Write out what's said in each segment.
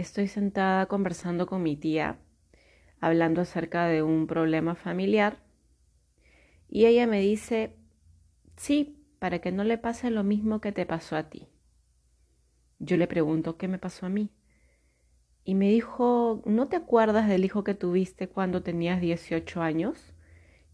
estoy sentada conversando con mi tía, hablando acerca de un problema familiar, y ella me dice, sí, para que no le pase lo mismo que te pasó a ti. Yo le pregunto, ¿qué me pasó a mí? Y me dijo, ¿no te acuerdas del hijo que tuviste cuando tenías 18 años?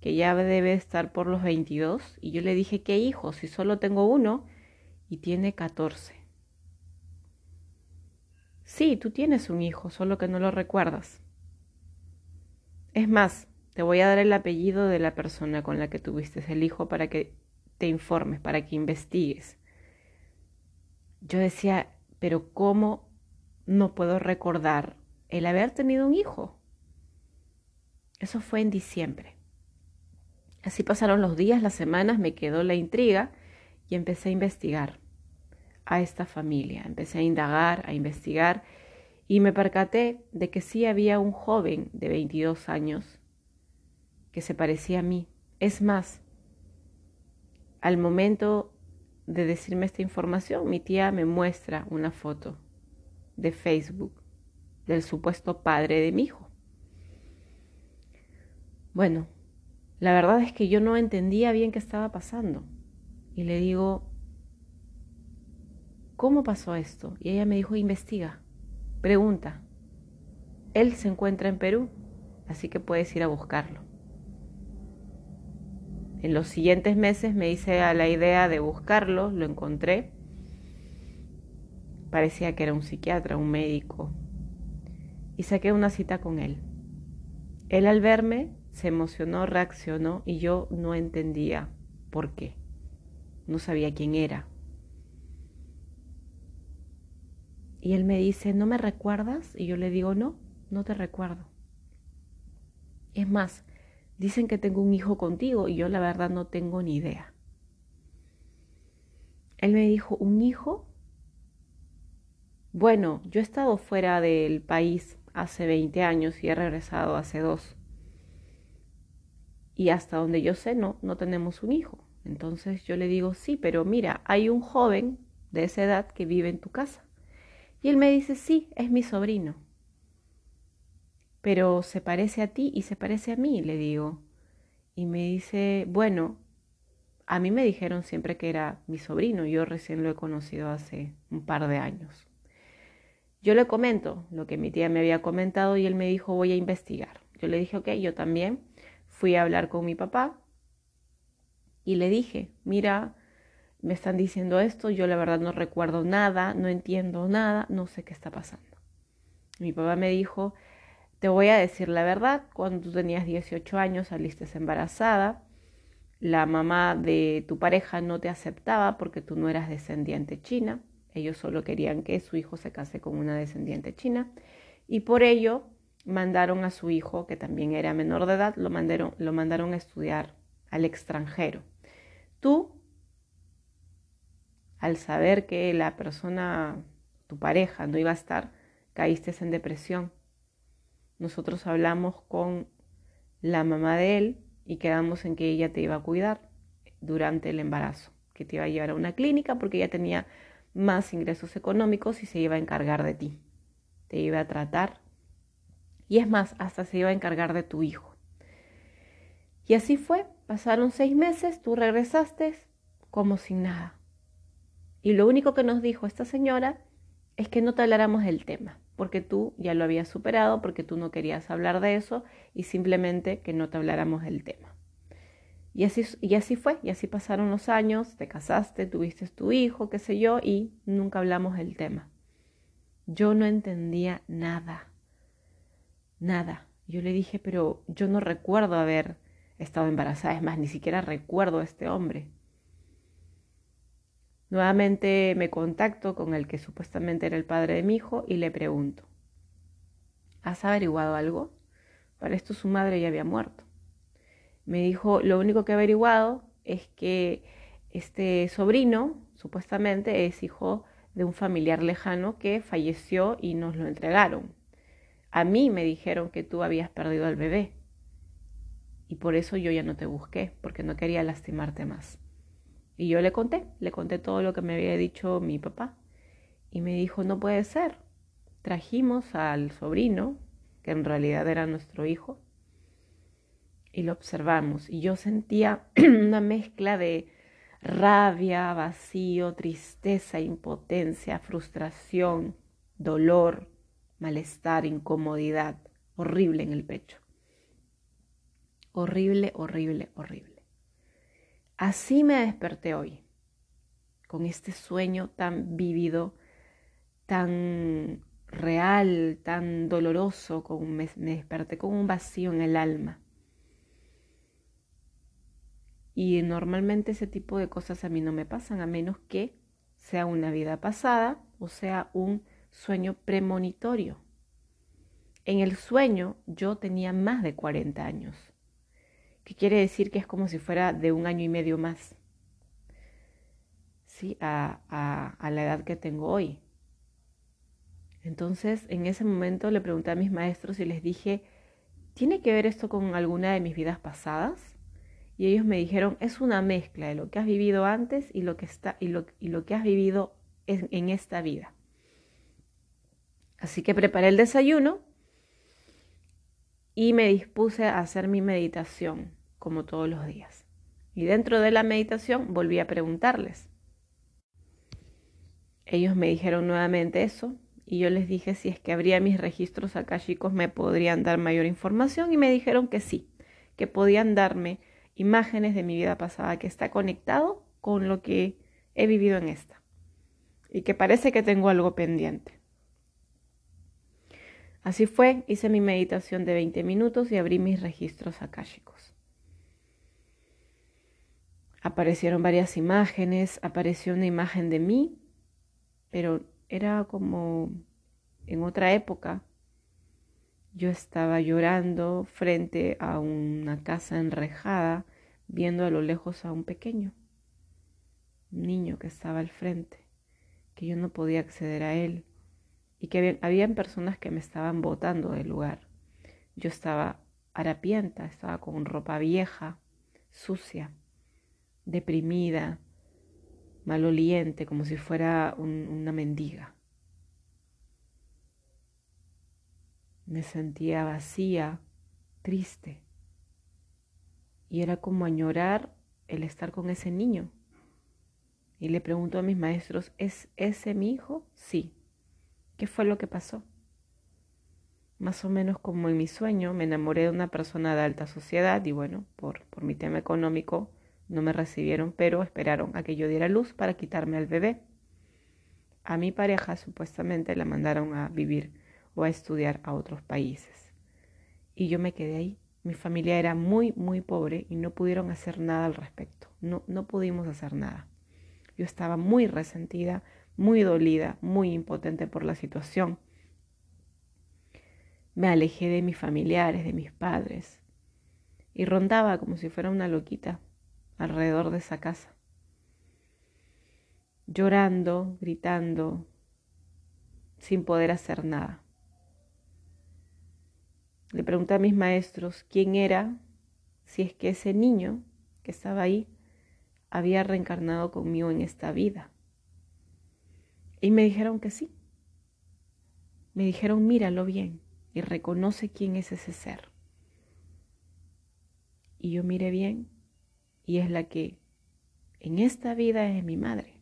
Que ya debe estar por los 22. Y yo le dije, ¿qué hijo? Si solo tengo uno y tiene 14. Sí, tú tienes un hijo, solo que no lo recuerdas. Es más, te voy a dar el apellido de la persona con la que tuviste el hijo para que te informes, para que investigues. Yo decía, pero ¿cómo no puedo recordar el haber tenido un hijo? Eso fue en diciembre. Así pasaron los días, las semanas, me quedó la intriga y empecé a investigar a esta familia. Empecé a indagar, a investigar y me percaté de que sí había un joven de 22 años que se parecía a mí. Es más, al momento de decirme esta información, mi tía me muestra una foto de Facebook del supuesto padre de mi hijo. Bueno, la verdad es que yo no entendía bien qué estaba pasando. Y le digo, ¿cómo pasó esto? Y ella me dijo, investiga, pregunta. Él se encuentra en Perú, así que puedes ir a buscarlo. En los siguientes meses me hice a la idea de buscarlo, lo encontré. Parecía que era un psiquiatra, un médico. Y saqué una cita con él. Él al verme se emocionó, reaccionó y yo no entendía por qué. No sabía quién era. Y él me dice, ¿no me recuerdas? Y yo le digo, no, no te recuerdo. Es más, dicen que tengo un hijo contigo y yo la verdad no tengo ni idea. Él me dijo, ¿un hijo? Bueno, yo he estado fuera del país hace 20 años y he regresado hace dos. Y hasta donde yo sé, no, no tenemos un hijo. Entonces yo le digo, sí, pero mira, hay un joven de esa edad que vive en tu casa. Y él me dice, sí, es mi sobrino. Pero se parece a ti y se parece a mí, le digo. Y me dice, bueno, a mí me dijeron siempre que era mi sobrino, yo recién lo he conocido hace un par de años. Yo le comento lo que mi tía me había comentado y él me dijo, voy a investigar. Yo le dije, ok, yo también. Fui a hablar con mi papá y le dije, mira, me están diciendo esto, yo la verdad no recuerdo nada, no entiendo nada, no sé qué está pasando. Mi papá me dijo, te voy a decir la verdad, cuando tú tenías 18 años saliste embarazada, la mamá de tu pareja no te aceptaba porque tú no eras descendiente china, ellos solo querían que su hijo se case con una descendiente china y por ello mandaron a su hijo, que también era menor de edad, lo mandaron, lo mandaron a estudiar al extranjero. Tú al saber que la persona, tu pareja, no iba a estar, caíste en depresión. Nosotros hablamos con la mamá de él y quedamos en que ella te iba a cuidar durante el embarazo, que te iba a llevar a una clínica porque ella tenía más ingresos económicos y se iba a encargar de ti. Te iba a tratar y es más, hasta se iba a encargar de tu hijo. Y así fue, pasaron seis meses, tú regresaste como sin nada. Y lo único que nos dijo esta señora es que no te habláramos del tema, porque tú ya lo habías superado, porque tú no querías hablar de eso y simplemente que no te habláramos del tema. Y así, y así fue, y así pasaron los años, te casaste, tuviste tu hijo, qué sé yo, y nunca hablamos del tema. Yo no entendía nada, nada. Yo le dije, pero yo no recuerdo haber estado embarazada, es más, ni siquiera recuerdo a este hombre. Nuevamente me contacto con el que supuestamente era el padre de mi hijo y le pregunto, ¿has averiguado algo? Para esto su madre ya había muerto. Me dijo, lo único que he averiguado es que este sobrino supuestamente es hijo de un familiar lejano que falleció y nos lo entregaron. A mí me dijeron que tú habías perdido al bebé y por eso yo ya no te busqué, porque no quería lastimarte más. Y yo le conté, le conté todo lo que me había dicho mi papá. Y me dijo, no puede ser. trajimos al sobrino, que en realidad era nuestro hijo, y lo observamos. Y yo sentía una mezcla de rabia, vacío, tristeza, impotencia, frustración, dolor, malestar, incomodidad, horrible en el pecho. Horrible, horrible, horrible. Así me desperté hoy, con este sueño tan vívido, tan real, tan doloroso, me desperté con un vacío en el alma. Y normalmente ese tipo de cosas a mí no me pasan, a menos que sea una vida pasada o sea un sueño premonitorio. En el sueño yo tenía más de 40 años, que quiere decir que es como si fuera de un año y medio más, ¿sí? a, a la edad que tengo hoy. Entonces, en ese momento le pregunté a mis maestros y les dije, ¿tiene que ver esto con alguna de mis vidas pasadas? Y ellos me dijeron, es una mezcla de lo que has vivido antes y lo que, está, y lo, que has vivido en esta vida. Así que preparé el desayuno y me dispuse a hacer mi meditación, como todos los días. Y dentro de la meditación volví a preguntarles. Ellos me dijeron nuevamente eso y yo les dije si es que habría mis registros acá me podrían dar mayor información y me dijeron que sí, que podían darme imágenes de mi vida pasada que está conectado con lo que he vivido en esta y que parece que tengo algo pendiente. Así fue, hice mi meditación de 20 minutos y abrí mis registros akáshicos. Aparecieron varias imágenes, apareció una imagen de mí, pero era como en otra época, yo estaba llorando frente a una casa enrejada, viendo a lo lejos a un pequeño, un niño que estaba al frente, que yo no podía acceder a él y que había, habían personas que me estaban botando del lugar. Yo estaba harapienta, estaba con ropa vieja, sucia, deprimida, maloliente, como si fuera una mendiga. Me sentía vacía, triste. Y era como añorar el estar con ese niño. Y le pregunto a mis maestros, ¿es ese mi hijo? Sí. ¿Qué fue lo que pasó? Más o menos como en mi sueño, me enamoré de una persona de alta sociedad y bueno, por, por mi tema económico no me recibieron, pero esperaron a que yo diera luz para quitarme al bebé. A mi pareja supuestamente la mandaron a vivir o a estudiar a otros países. Y yo me quedé ahí. Mi familia era muy, muy pobre y no pudieron hacer nada al respecto. No, no pudimos hacer nada. Yo estaba muy resentida, muy dolida, muy impotente por la situación. Me alejé de mis familiares, de mis padres, y rondaba como si fuera una loquita alrededor de esa casa, llorando, gritando, sin poder hacer nada. Le pregunté a mis maestros quién era, si es que ese niño que estaba ahí había reencarnado conmigo en esta vida. Y me dijeron que sí. Me dijeron, míralo bien y reconoce quién es ese ser. Y yo miré bien y es la que en esta vida es mi madre.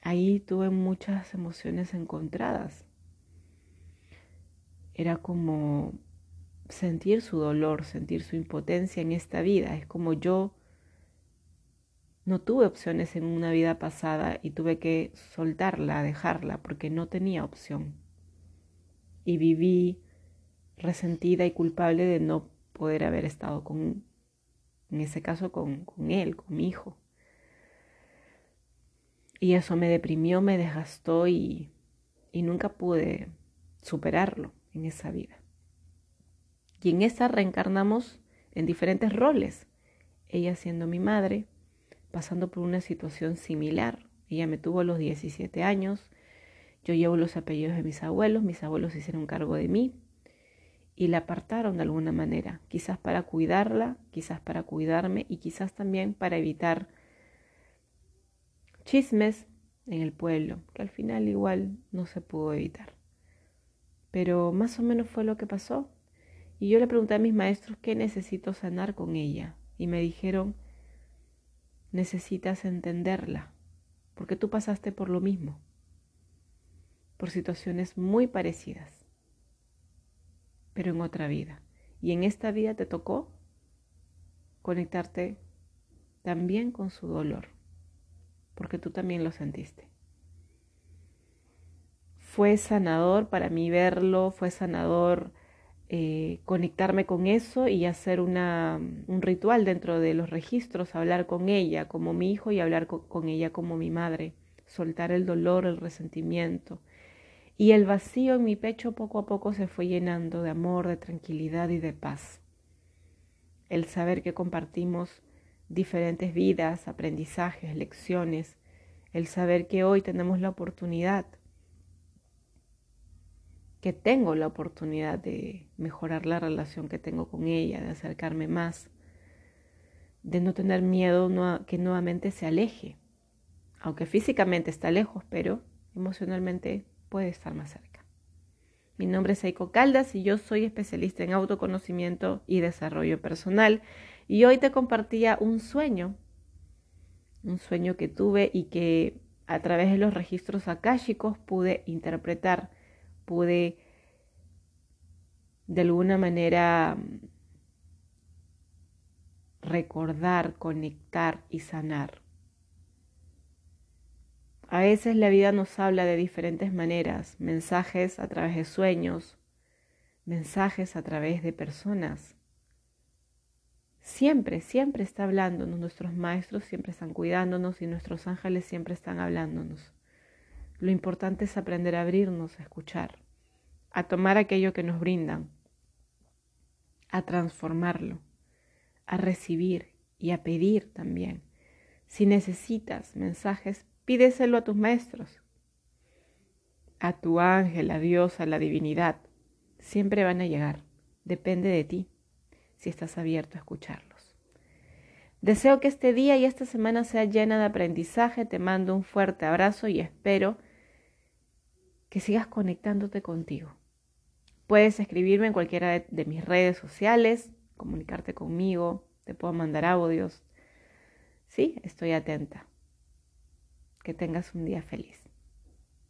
Ahí tuve muchas emociones encontradas era como sentir su dolor, sentir su impotencia en esta vida. Es como yo no tuve opciones en una vida pasada y tuve que soltarla, dejarla, porque no tenía opción. Y viví resentida y culpable de no poder haber estado con, en ese caso, con, con él, con mi hijo. Y eso me deprimió, me desgastó y, y nunca pude superarlo en esa vida. Y en esa reencarnamos en diferentes roles. Ella siendo mi madre, pasando por una situación similar. Ella me tuvo a los 17 años. Yo llevo los apellidos de mis abuelos. Mis abuelos hicieron cargo de mí y la apartaron de alguna manera. Quizás para cuidarla, quizás para cuidarme y quizás también para evitar chismes en el pueblo, que al final igual no se pudo evitar. Pero más o menos fue lo que pasó. Y yo le pregunté a mis maestros qué necesito sanar con ella. Y me dijeron, necesitas entenderla, porque tú pasaste por lo mismo, por situaciones muy parecidas, pero en otra vida. Y en esta vida te tocó conectarte también con su dolor, porque tú también lo sentiste. Fue sanador para mí verlo, fue sanador eh, conectarme con eso y hacer una, un ritual dentro de los registros, hablar con ella como mi hijo y hablar con ella como mi madre, soltar el dolor, el resentimiento. Y el vacío en mi pecho poco a poco se fue llenando de amor, de tranquilidad y de paz. El saber que compartimos diferentes vidas, aprendizajes, lecciones, el saber que hoy tenemos la oportunidad que tengo la oportunidad de mejorar la relación que tengo con ella, de acercarme más, de no tener miedo que nuevamente se aleje, aunque físicamente está lejos, pero emocionalmente puede estar más cerca. Mi nombre es Eiko Caldas y yo soy especialista en autoconocimiento y desarrollo personal y hoy te compartía un sueño, un sueño que tuve y que a través de los registros akáshicos pude interpretar pude de alguna manera recordar, conectar y sanar. A veces la vida nos habla de diferentes maneras, mensajes a través de sueños, mensajes a través de personas. Siempre, siempre está hablándonos, nuestros maestros siempre están cuidándonos y nuestros ángeles siempre están hablándonos. Lo importante es aprender a abrirnos, a escuchar, a tomar aquello que nos brindan, a transformarlo, a recibir y a pedir también. Si necesitas mensajes, pídeselo a tus maestros, a tu ángel, a Dios, a la divinidad. Siempre van a llegar. Depende de ti si estás abierto a escucharlos. Deseo que este día y esta semana sea llena de aprendizaje. Te mando un fuerte abrazo y espero que sigas conectándote contigo. Puedes escribirme en cualquiera de, mis redes sociales, comunicarte conmigo, te puedo mandar audios. Sí, estoy atenta. Que tengas un día feliz.